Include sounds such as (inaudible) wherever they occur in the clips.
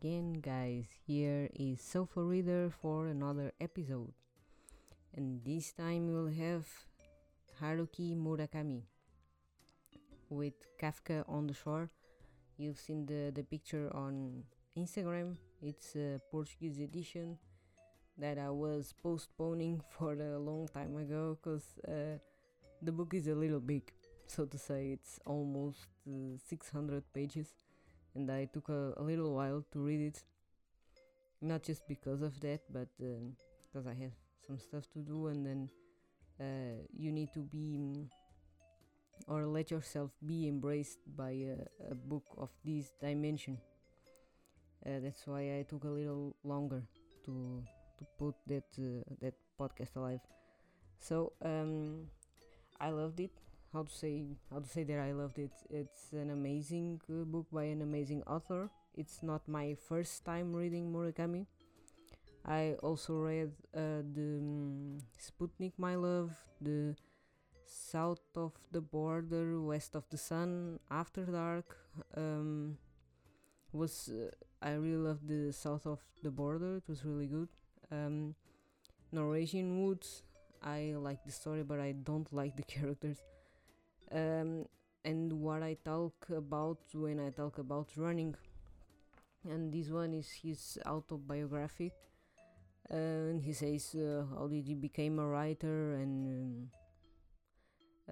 again, guys. Here is Sofa Reader for another episode. And this time we'll have Haruki Murakami with Kafka on the Shore. You've seen the, the picture on Instagram, it's a Portuguese edition that I was postponing (laughs) for a long time ago because uh, the book is a little big, so to say, it's almost uh, 600 pages and I took a, a, little while to read it. Not just because of that, but uh, because I have some stuff to do, and then uh, you need to be mm, or let yourself be embraced by a, a book of this dimension. Uh, that's why I took a little longer to to put that uh, that podcast alive. So um, I loved it how to say how to say that I loved it. It's an amazing uh, book by an amazing author. It's not my first time reading Murakami. I also read uh, the um, Sputnik, My Love, the South of the Border, West of the Sun, After Dark. Um, was uh, I really loved the South of the Border. It was really good. Um, Norwegian Woods. I like the story, but I don't like the (laughs) characters um, and what I talk about when I talk about running. And this one is his autobiography. Uh, and he says uh, how did he became a writer and um,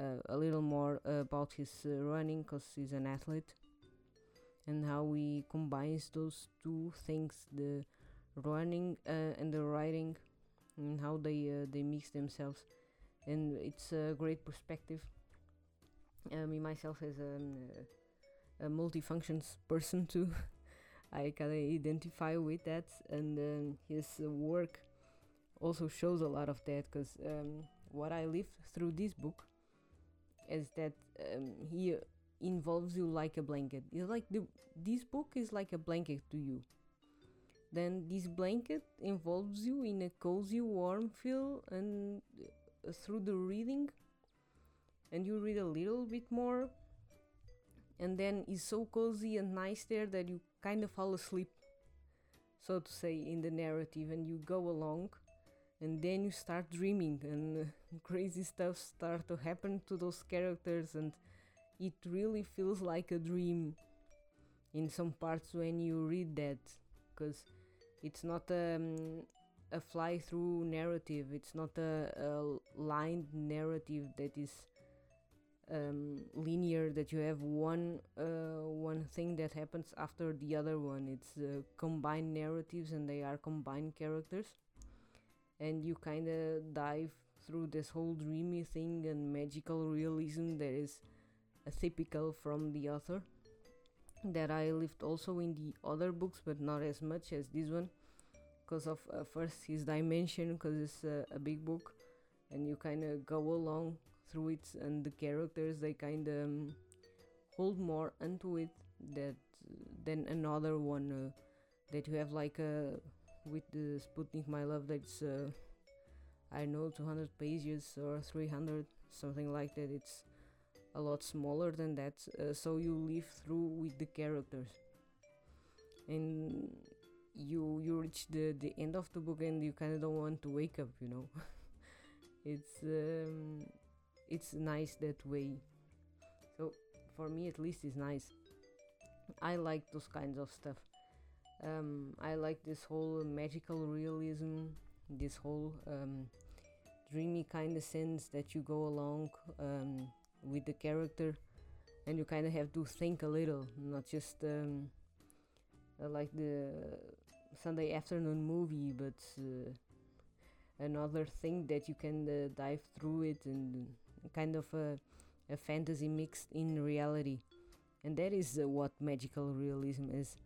uh, a little more about his uh, running because he's an athlete and how he combines those two things the running uh, and the writing and how they uh, they mix themselves and it's a great perspective me myself as a, a multifunctions person too. (laughs) I kind of identify with that, and um, his work also shows a lot of that because um, what I lived through this book is that um, he involves you like a blanket. It's like the this book is like a blanket to you. Then this blanket involves you in a cozy, warm feel, and uh, through the reading and you read a little bit more. And then it's so cozy and nice there that you kind of fall asleep so to say in the narrative and you go along and then you start dreaming and (laughs) crazy stuff start to happen to those characters and it really feels like a dream in some parts when you read that because it's not um, a fly through narrative. It's not a, a lined narrative that is um, linear that you have one uh, one thing that happens after the other one. It's uh, combined narratives and they are combined characters. And you kind of dive through this whole dreamy thing and magical realism that is typical from the author. That I lived also in the other books but not as much as this one because of uh, first his dimension because it's a big book. And you kind of go along through it and the characters they kind of um, hold more onto it that than another one uh, that you have like uh, with the Sputnik My Love that's uh, I know 200 pages or 300 something like that. It's a lot smaller than that uh, so you live through with the characters. And you you reach the the end of the book and you kind of don't want to wake up you know? (laughs) It's um, it's nice that way. So for me at least it's nice. I like those kinds of stuff. Um, i like this whole magical realism this whole um, dreamy kind of sense that you go along um, with the character and you kind of have to think a little not just um, uh, like the sunday afternoon movie but uh, another thing that you can uh, dive through it and kind of a, a fantasy mixed in reality. And that is uh, what magical realism is.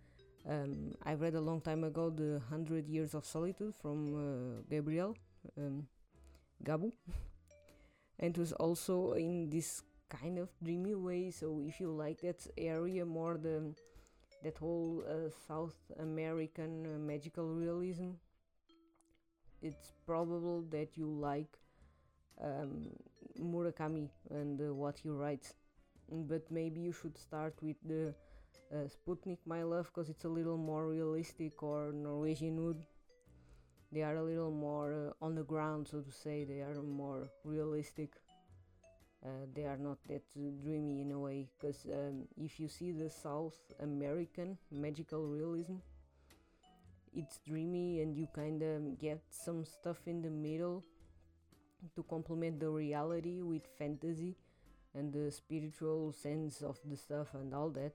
Um, I read a long time ago the Hundred Years of Solitude from uh, Gabriel um, Gabu, (laughs) and it was also in this kind of dreamy way. So if you like that area more, the that whole uh, South American uh, magical realism, it's probable that you like um, Murakami and uh, what he writes. But maybe you should start with the uh, Sputnik My Love because it's a little more realistic, or Norwegian Wood. They are a little more uh, on the ground, so to say. They are more realistic. Uh, they are not that dreamy in a way, because um, if you see the South American magical realism, it's dreamy and you kind of get some stuff in the middle to complement the reality with fantasy and the spiritual sense of the stuff and all that.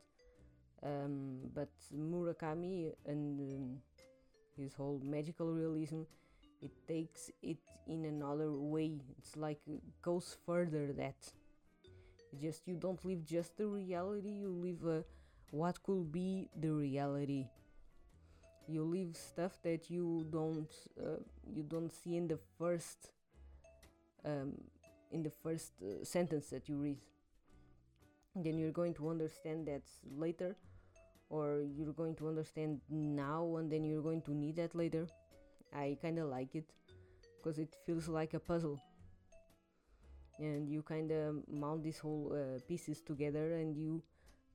Um, but Murakami and um, his whole magical realism, it takes it in another way. It's like it goes further that. Just you don't live just the reality, you live uh, what could be the reality. You live stuff that you don't uh, you don't see in the first um, in the first uh, sentence that you read. Then you're going to understand that later, or you're going to understand now, and then you're going to need that later. I kind of like it because it feels like a puzzle, and you kind of mount these whole uh, pieces together, and you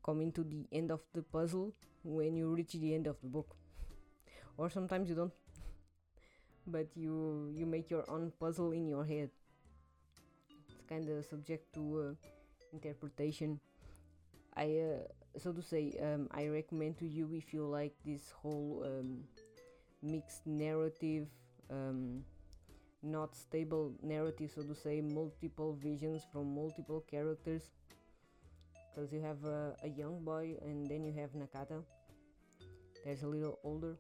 come into the end of the puzzle when you reach the end of the book, or sometimes you don't, (laughs) but you you make your own puzzle in your head kind of subject to uh, interpretation. I, uh, so to say, um, I recommend to you if you like this whole um, mixed narrative, um, not stable narrative, so to say, multiple visions from multiple characters. Because you have uh, a young boy and then you have Nakata. There's a little older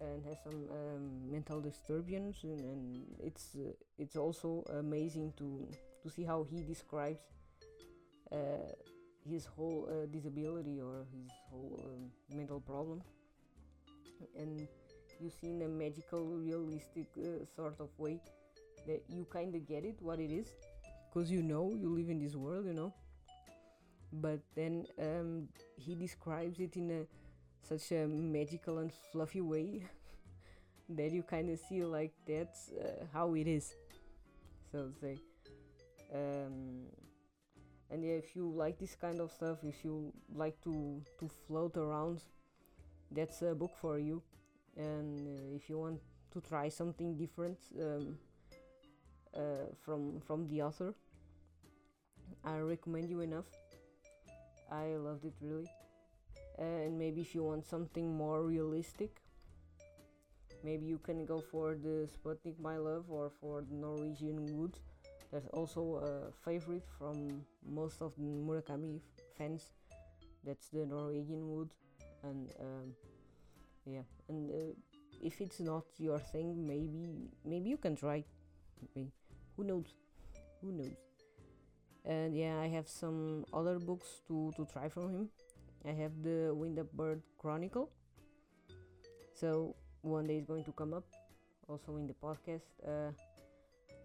and has some um, mental disturbance and, and it's uh, it's also amazing to to see how he describes uh, his whole uh, disability or his whole um, mental problem. And you see in a magical realistic uh, sort of way that you kind of get it what it is because you know you live in this world you know. But then um, he describes it in a such a magical and fluffy way (laughs) that you kind of see like that's uh, how it is so to say. Um, and yeah if you like this kind of stuff if you like to to float around that's a book for you. And uh, if you want to try something different um, uh, from from the author i recommend you enough. I loved it really and maybe if you want something more realistic maybe you can go for the Sputnik My Love or for the Norwegian Wood that's also a favorite from most of the Murakami fans. That's the Norwegian Wood and um, yeah. And uh, if it's not your thing maybe maybe you can try. Maybe. who knows? Who knows? And yeah I have some other books to, to try from him I have the Wind Up Bird Chronicle. So one day is going to come up also in the podcast. Uh,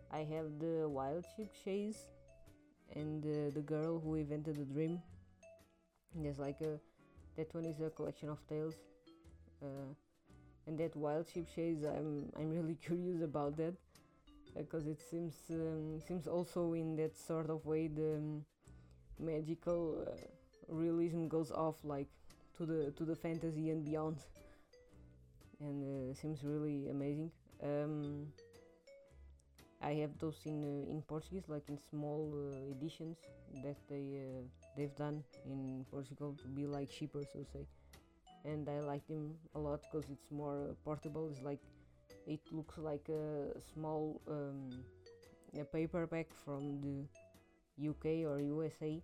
I have the Wild Sheep Chase and uh, the girl who invented the dream. There's like a that one is a collection of tales. Uh, and that Wild sheep Chase, I'm I'm really (laughs) curious about that because it seems um, seems also in that sort of way the um, magical uh, realism goes off like to the to the fantasy and beyond. And uh, seems really amazing. Um, I have those in uh, in Portuguese like in small uh, editions that they uh, they've done in Portugal to be like cheaper so say. And I like them a lot because it's more uh, portable. It's like it looks like a small um, a paperback from the UK or USA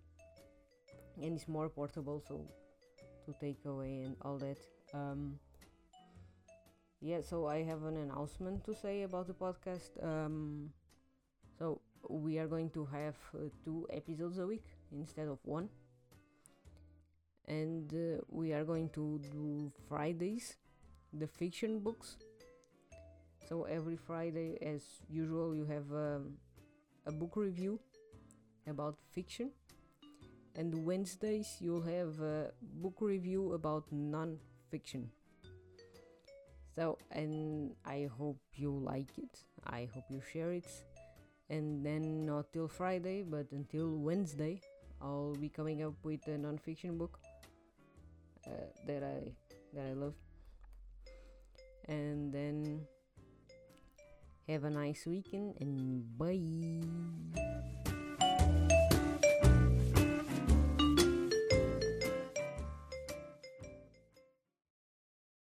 and it's more portable so to take away and all that. Um, yeah so i have an announcement to say about the podcast. Um, so we are going to have uh, two episodes a week instead of one. And uh, we are going to do fridays the fiction books. So every friday as usual you have um, a book review about fiction and Wednesdays you'll have a book review about non-fiction. So, and I hope you like it. I hope you share it. And then not till Friday, but until Wednesday I'll be coming up with a non-fiction book uh, that I that I love. And then have a nice weekend and bye.